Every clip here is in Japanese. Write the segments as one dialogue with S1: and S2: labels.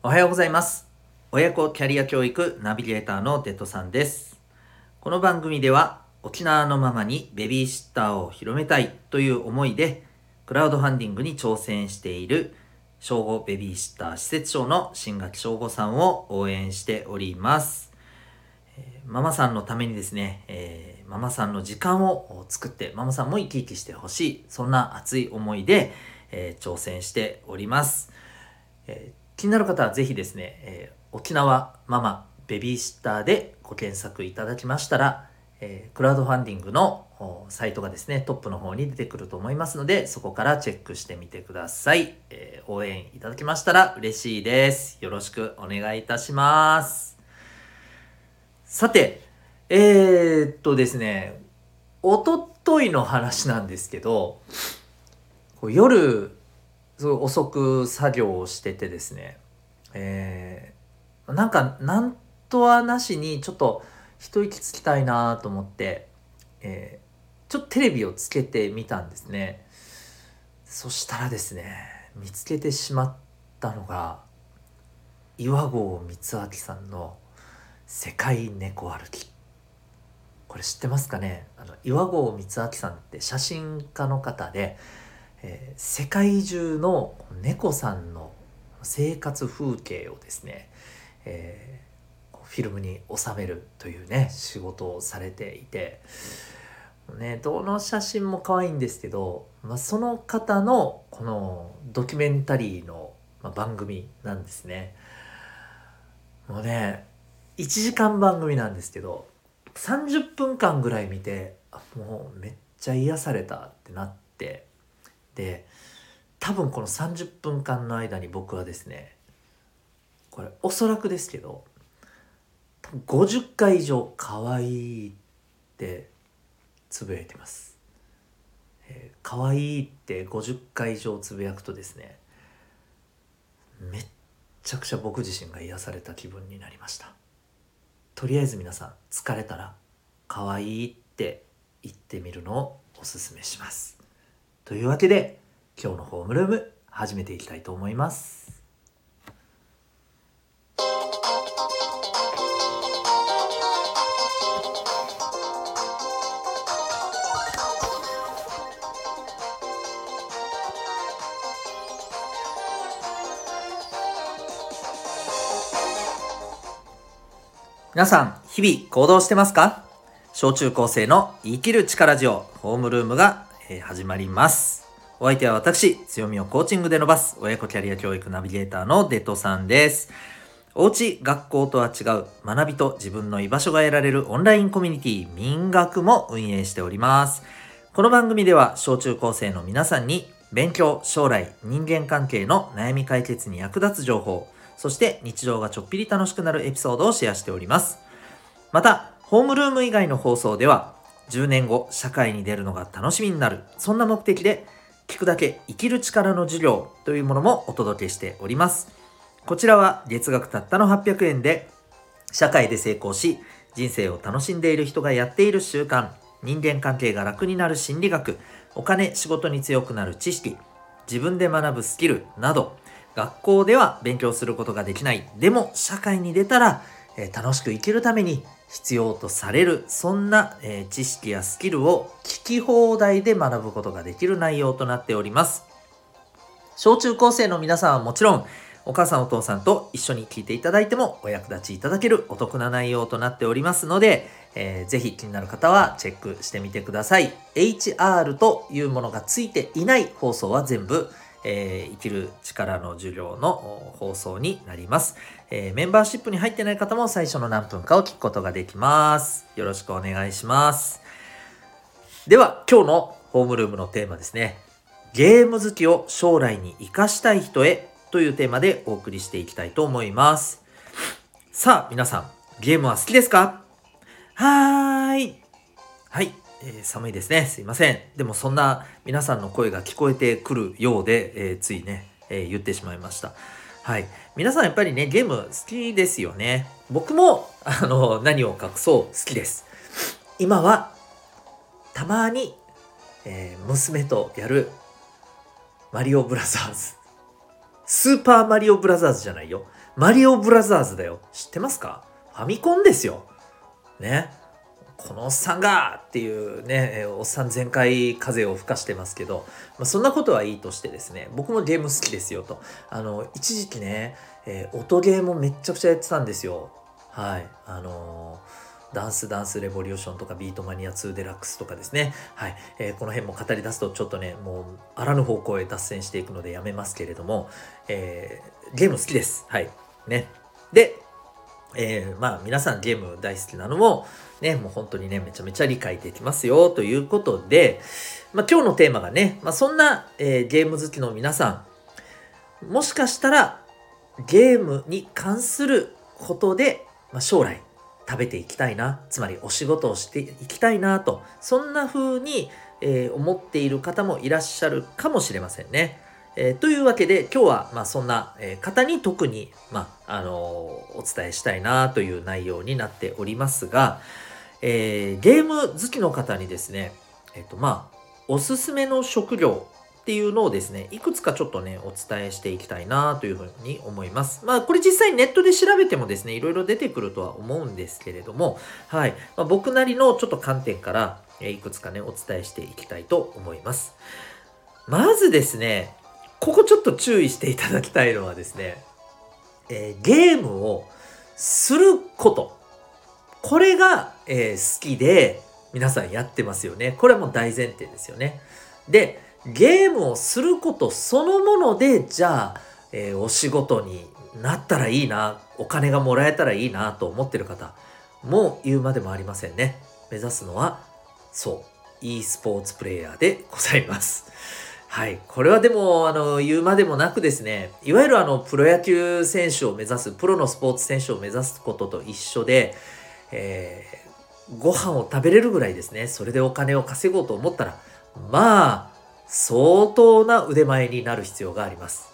S1: おはようございます。親子キャリア教育ナビゲーターのデトさんです。この番組では沖縄のママにベビーシッターを広めたいという思いでクラウドファンディングに挑戦している小5ベビーシッター施設長の新垣翔吾さんを応援しております。ママさんのためにですね、えーママさんの時間を作ってママさんも生き生きしてほしいそんな熱い思いで、えー挑戦しております。えー気になる方はぜひですね、えー沖縄ママベビーシッターでご検索いただきましたら、えークラウドファンディングのサイトがですねトップの方に出てくると思いますのでそこからチェックしてみてください、えー応援いただけましたら嬉しいです。よろしくお願いいたします。さてえー、っとですねおとといの話なんですけど夜すごい遅く作業をしててですね、えーなんかなんとはなしにちょっと一息つきたいなと思って、えーちょっとテレビをつけてみたんですね。そしたらですね見つけてしまったのが岩合光明さんの「世界猫歩き」これ知ってますかね？あの岩合光明さんって写真家の方で、えー世界中の猫さんの生活風景をですね、えーフィルムに収めるというね仕事をされていて、ね、どの写真も可愛いんですけど、まあ、その方のこのドキュメンタリーの、番組なんですね。もうね1時間番組なんですけど30分間ぐらい見てもうめっちゃ癒されたってなってで多分この30分間の間に僕はですねこれおそらくですけど50回以上「可愛いってつぶやいてます。えー可愛いって50回以上つぶやくとですねめっちゃくちゃ僕自身が癒された気分になりました。とりあえず皆さん疲れたら「可愛いって言ってみるのをおすすめします。というわけで今日のホームルーム始めていきたいと思います。皆さん日々行動してますか？小中高生の生きる力ジオホームルームが、え始まります。お相手は私強みをコーチングで伸ばす親子キャリア教育ナビゲーターのデトさんです。おうち学校とは違う学びと自分の居場所が得られるオンラインコミュニティ民学も運営しております。この番組では小中高生の皆さんに勉強、将来、人間関係の悩み解決に役立つ情報、そして日常がちょっぴり楽しくなるエピソードをシェアしております。また、ホームルーム以外の放送では、10年後、社会に出るのが楽しみになる、そんな目的で、聞くだけ生きる力の授業というものもお届けしております。こちらは月額たったの800円で、社会で成功し、人生を楽しんでいる人がやっている習慣、人間関係が楽になる心理学、お金、仕事に強くなる知識、自分で学ぶスキルなど、学校では勉強することができない。でも、社会に出たら、え楽しく生きるために必要とされる、そんな、えー知識やスキルを聞き放題で学ぶことができる内容となっております。小中高生の皆さんはもちろん、お母さんお父さんと一緒に聞いていただいてもお役立ちいただけるお得な内容となっておりますので、えーぜひ気になる方はチェックしてみてください。HR というものがついていない放送は全部、えー生きる力の授業の放送になります、えーメンバーシップに入ってない方も最初の何分かを聞くことができます。よろしくお願いします。では、今日のホームルームのテーマですね。ゲーム好きを将来に活かしたい人へというテーマでお送りしていきたいと思います。さあ、皆さん、ゲームは好きですか？はーい。はい、えー寒いですね。すいません。でもそんな皆さんの声が聞こえてくるようで、えーついね、えー言ってしまいました。はい。皆さんやっぱりね、ゲーム好きですよね。僕も、あの、何を隠そう好きです。今は、たまに、え娘とやる、マリオブラザーズ。スーパーマリオブラザーズじゃないよ。マリオブラザーズだよ。知ってますか？ファミコンですよ。ね。このおっさんがっていうね、おっさん全開風を吹かしてますけど、まあ、そんなことはいいとしてですね、僕もゲーム好きですよと。あの、一時期ね、えー、音ゲーもめっちゃくちゃやってたんですよ。はい。あのー、ダンスダンスレボリューションとかビートマニア2デラックスとかですね。はい。えー、この辺も語り出すとちょっとね、もうあらぬ方向へ脱線していくのでやめますけれども、えゲーム好きです。はい。ね。で、えー、まあ皆さんゲーム大好きなのもね、もう本当にね、めちゃめちゃ理解できますよということで、まあ今日のテーマがね、まあそんな、えー、ゲーム好きの皆さん、もしかしたらゲームに関することで、まあ、将来食べていきたいな、つまりお仕事をしていきたいなと、そんな風に、えー、思っている方もいらっしゃるかもしれませんね。えー、というわけで今日はまあそんな方に特に、まあ、あのー、お伝えしたいなという内容になっておりますが、えー、ゲーム好きの方にですね、えっ、とまあおすすめの職業っていうのをですね、いくつかちょっとね、お伝えしていきたいなというふうに思います。まあ、これ実際ネットで調べてもですね、いろいろ出てくるとは思うんですけれども、はい。まあ、僕なりのちょっと観点から、えいくつかね、お伝えしていきたいと思います。まずですね、ここちょっと注意していただきたいのはですね、えー、ゲームをすること。これが、えー、好きで皆さんやってますよね。これはもう大前提ですよね。で、ゲームをすることそのもので、じゃあ、えー、お仕事になったらいいな、お金がもらえたらいいなと思ってる方、もう言うまでもありませんね。目指すのは、そう、e スポーツプレイヤーでございます。はい。これはでも、あの、言うまでもなくですね、いわゆるあの、プロ野球選手を目指す、プロのスポーツ選手を目指すことと一緒で、えー、ご飯を食べれるぐらいですね、それでお金を稼ごうと思ったら、まあ、相当な腕前になる必要があります。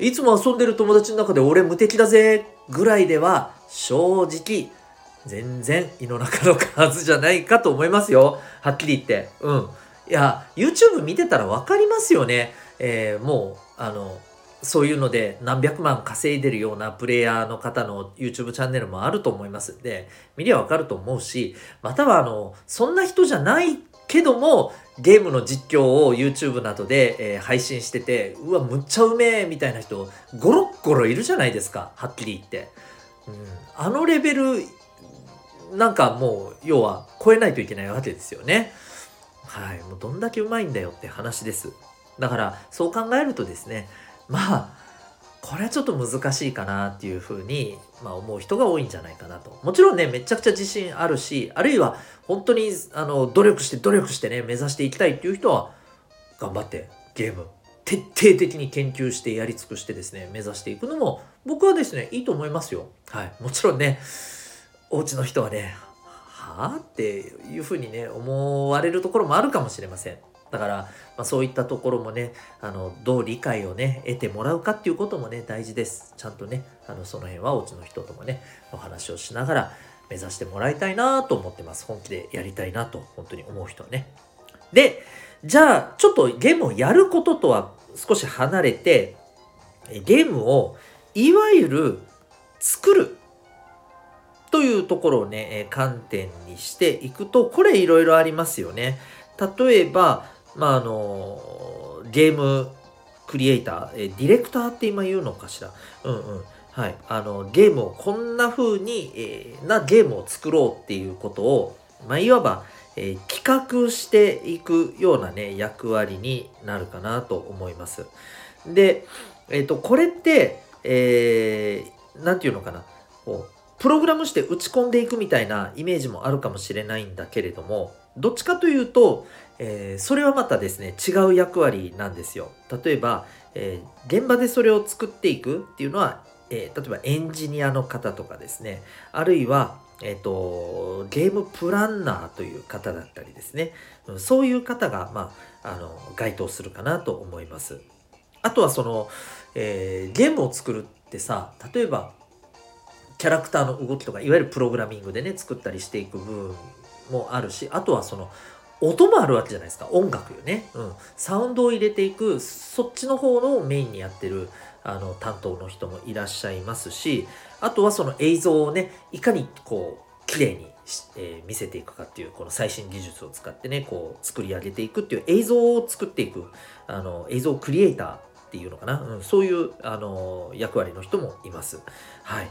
S1: いつも遊んでる友達の中で俺無敵だぜぐらいでは、正直、全然胃の中の数じゃないかと思いますよ。はっきり言って。うん。いや、YouTube 見てたら分かりますよね。えー、もう、あの、そういうので何百万稼いでるようなプレイヤーの方の YouTube チャンネルもあると思いますんで、見りゃわかると思うし、またはあの、そんな人じゃないけども、ゲームの実況を YouTube などで、えー、配信してて、うわ、むっちゃうめえみたいな人、ゴロッゴロいるじゃないですか、はっきり言って。うん、あのレベル、なんかもう、要は超えないといけないわけですよね。はい、もうどんだけうまいんだよって話です。だからそう考えるとですねまあこれはちょっと難しいかなっていうふうに、まあ、思う人が多いんじゃないかなと。もちろんねめちゃくちゃ自信あるしあるいは本当にあの努力して努力してね目指していきたいっていう人は頑張ってゲーム徹底的に研究してやり尽くしてですね目指していくのも僕はですねいいと思いますよ。はい、もちろんねお家の人はねあっていうふうにね思われるところもあるかもしれません。だから、まあ、そういったところもねあのどう理解をね得てもらうかっていうこともね大事です。ちゃんとねあのその辺はお家の人ともねお話をしながら目指してもらいたいなと思ってます。本気でやりたいなと本当に思う人はね。でじゃあちょっとゲームをやることとは少し離れてゲームをいわゆる作るいうところをね、観点にしていくと、これいろいろありますよね。例えば、まあ、あの、ゲームクリエイター、えディレクターって今言うのかしら？うんうん。はい。あの、ゲームをこんな風に、えー、なゲームを作ろうっていうことを、まあ、いわば、えー、企画していくようなね、役割になるかなと思います。で、えっ、ー、と、これって、えー、なんていうのかな？こプログラムして打ち込んでいくみたいなイメージもあるかもしれないんだけれどもどっちかというと、えー、それはまたですね違う役割なんですよ。例えば、えー、現場でそれを作っていくっていうのは、えー、例えばエンジニアの方とかですね。あるいはえっ、と、ゲームプランナーという方だったりですね、そういう方が、まあ、あの、該当するかなと思います。あとはその、えー、ゲームを作るってさ、例えば、キャラクターの動きとかいわゆるプログラミングでね作ったりしていく部分もあるしあとはその音もあるわけじゃないですか。音楽よね、うん、サウンドを入れていくそっちの方のメインにやってるあの担当の人もいらっしゃいますしあとはその映像をねいかにこう綺麗にえー、見せていくかっていうこの最新技術を使ってねこう作り上げていくっていう映像を作っていくあの映像クリエイターっていうのかな、うん、そういうあの役割の人もいます。はい、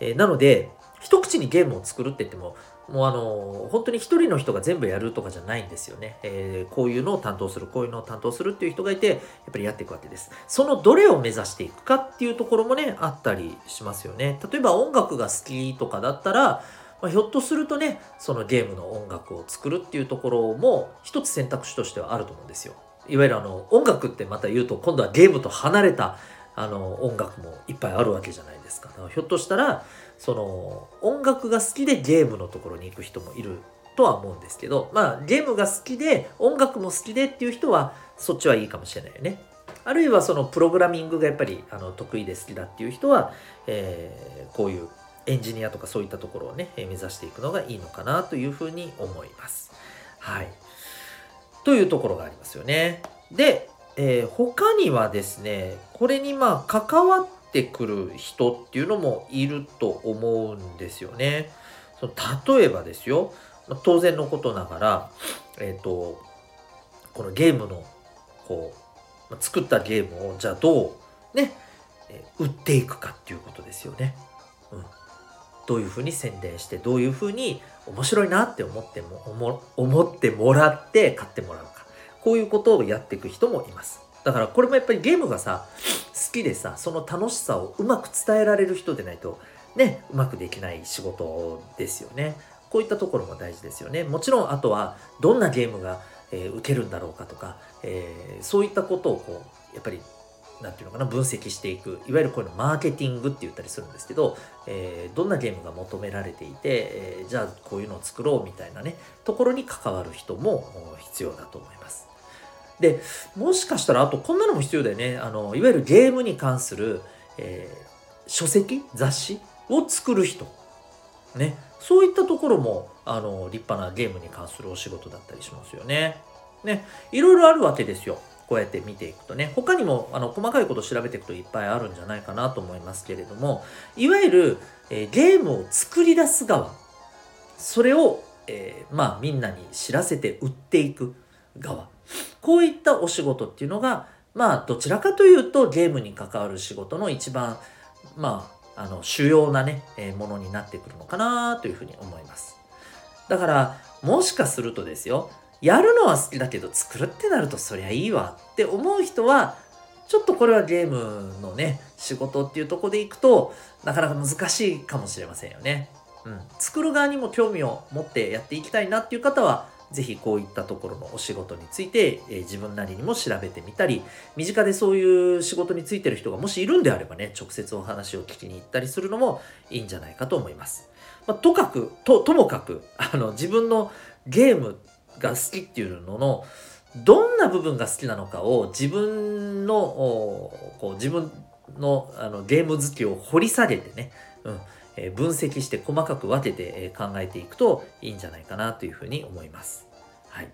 S1: えー、なので一口にゲームを作るって言ってももうあの本当に一人の人が全部やるとかじゃないんですよね、えー、こういうのを担当するこういうのを担当するっていう人がいてやっぱりやっていくわけです。そのどれを目指していくかっていうところもねあったりしますよね。例えば音楽が好きとかだったらまあ、ひょっとするとねそのゲームの音楽を作るっていうところも一つ選択肢としてはあると思うんですよ。いわゆるあの音楽ってまた言うと今度はゲームと離れたあの音楽もいっぱいあるわけじゃないですかひょっとしたらその音楽が好きでゲームのところに行く人もいるとは思うんですけどまあゲームが好きで音楽も好きでっていう人はそっちはいいかもしれないよねあるいはそのプログラミングがやっぱりあの得意で好きだっていう人は、えー、こういうエンジニアとかそういったところをね、目指していくのがいいのかなというふうに思います。はい。というところがありますよね。で、えー、他にはですね、これにまあ関わってくる人っていうのもいると思うんですよね。その例えばですよ、当然のことながら、えっ、ー、と、このゲームの、こう、作ったゲームをじゃあどうね、売っていくかっていうことですよね。うん。どういうふうに宣伝して、どういうふうに面白いなって思っても、思ってもらって買ってもらう。こういうことをやっていく人もいます。だからこれもやっぱりゲームがさ、好きでさ、その楽しさをうまく伝えられる人でないと、ね、うまくできない仕事ですよね。こういったところも大事ですよね。もちろん、あとは、どんなゲームが、えー、受けるんだろうかとか、えー、そういったことをこう、やっぱりなんていうのかな、分析していく、いわゆるこういうのマーケティングって言ったりするんですけど、えー、どんなゲームが求められていて、えー、じゃあこういうのを作ろうみたいなね、ところに関わる人も必要だと思います。で、もしかしたら、あとこんなのも必要だよね。あの、いわゆるゲームに関する、えー、書籍雑誌を作る人。ね。そういったところも、あの、立派なゲームに関するお仕事だったりしますよね。ね。いろいろあるわけですよ。こうやって見ていくとね、他にもあの細かいこと調べていくといっぱいあるんじゃないかなと思いますけれども、いわゆる、えー、ゲームを作り出す側、それを、えー、まあみんなに知らせて売っていく側、こういったお仕事っていうのが、まあどちらかというとゲームに関わる仕事の一番、まあ、あの主要なね、えー、ものになってくるのかなというふうに思います。だから、もしかするとですよ、やるのは好きだけど作るってなるとそりゃいいわって思う人はちょっとこれはゲームのね仕事っていうとこでいくとなかなか難しいかもしれませんよね。うん、作る側にも興味を持ってやっていきたいなっていう方は是非こういったところのお仕事について、えー、自分なりにも調べてみたり身近でそういう仕事についてる人がもしいるんであればね直接お話を聞きに行ったりするのもいいんじゃないかと思います。まあ、とかくとともかくあの自分のゲームが好きっていうののどんな部分が好きなのかを自分のこう自分のあのゲーム好きを掘り下げてね、うんえ、分析して細かく分けて、え、考えていくといいんじゃないかなというふうに思います。はい、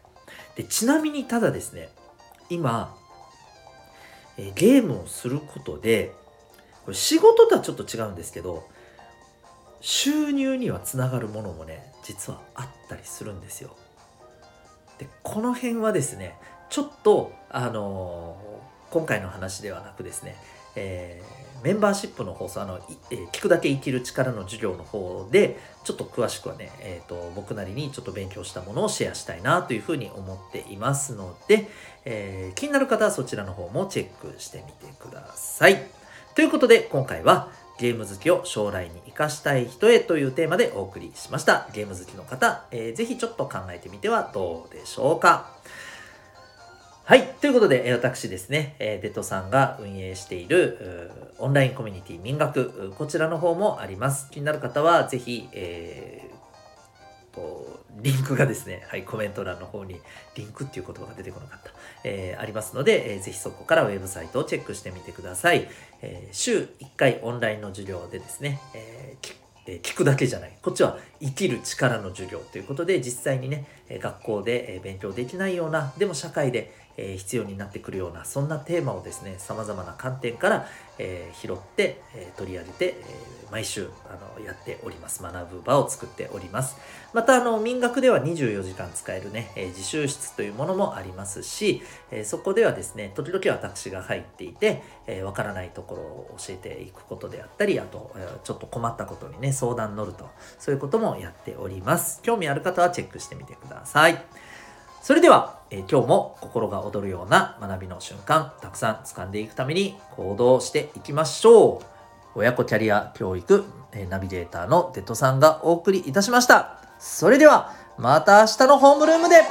S1: でちなみにただですね今、え、ゲームをすることでこれ仕事とはちょっと違うんですけど収入にはつながるものもね実はあったりするんですよ。でこの辺はですねちょっとあのー、今回の話ではなくですね、えー、メンバーシップの放送あの、えー、聞くだけ生きる力の授業の方でちょっと詳しくはね、えーと、僕なりにちょっと勉強したものをシェアしたいなというふうに思っていますので、えー、気になる方はそちらの方もチェックしてみてください。ということで今回はゲーム好きを将来に活かしたい人へというテーマでお送りしました。ゲーム好きの方、えー、ぜひちょっと考えてみてはどうでしょうか。はい。ということで、私ですね、デトさんが運営しているオンラインコミュニティ民学、こちらの方もあります。気になる方は、ぜひ、えー、リンクがですね、はい、コメント欄の方に、リンクっていう言葉が出てこなかった。えー、ありますので、えー、ぜひそこからウェブサイトをチェックしてみてください。えー、週1回オンラインの授業でですね、えー、聞くだけじゃない。こっちは生きる力の授業ということで実際にね学校で勉強できないようなでも社会でえ必要になってくるようなそんなテーマをですねさまざまな観点から、え、拾って、え、取り上げて、え、毎週あのやっております。学ぶ場を作っております。またあの民学では24時間使えるね、え自習室というものもありますし、えそこではですね時々私が入っていてわ、えー、からないところを教えていくことであったりあと、えちょっと困ったことにね相談乗るとそういうこともやっております。興味ある方はチェックしてみてください。それでは、えー、今日も心が躍るような学びの瞬間たくさん掴んでいくために行動していきましょう。親子キャリア教育、えー、ナビゲーターのデトさんがお送りいたしました。それではまた明日のホームルームで。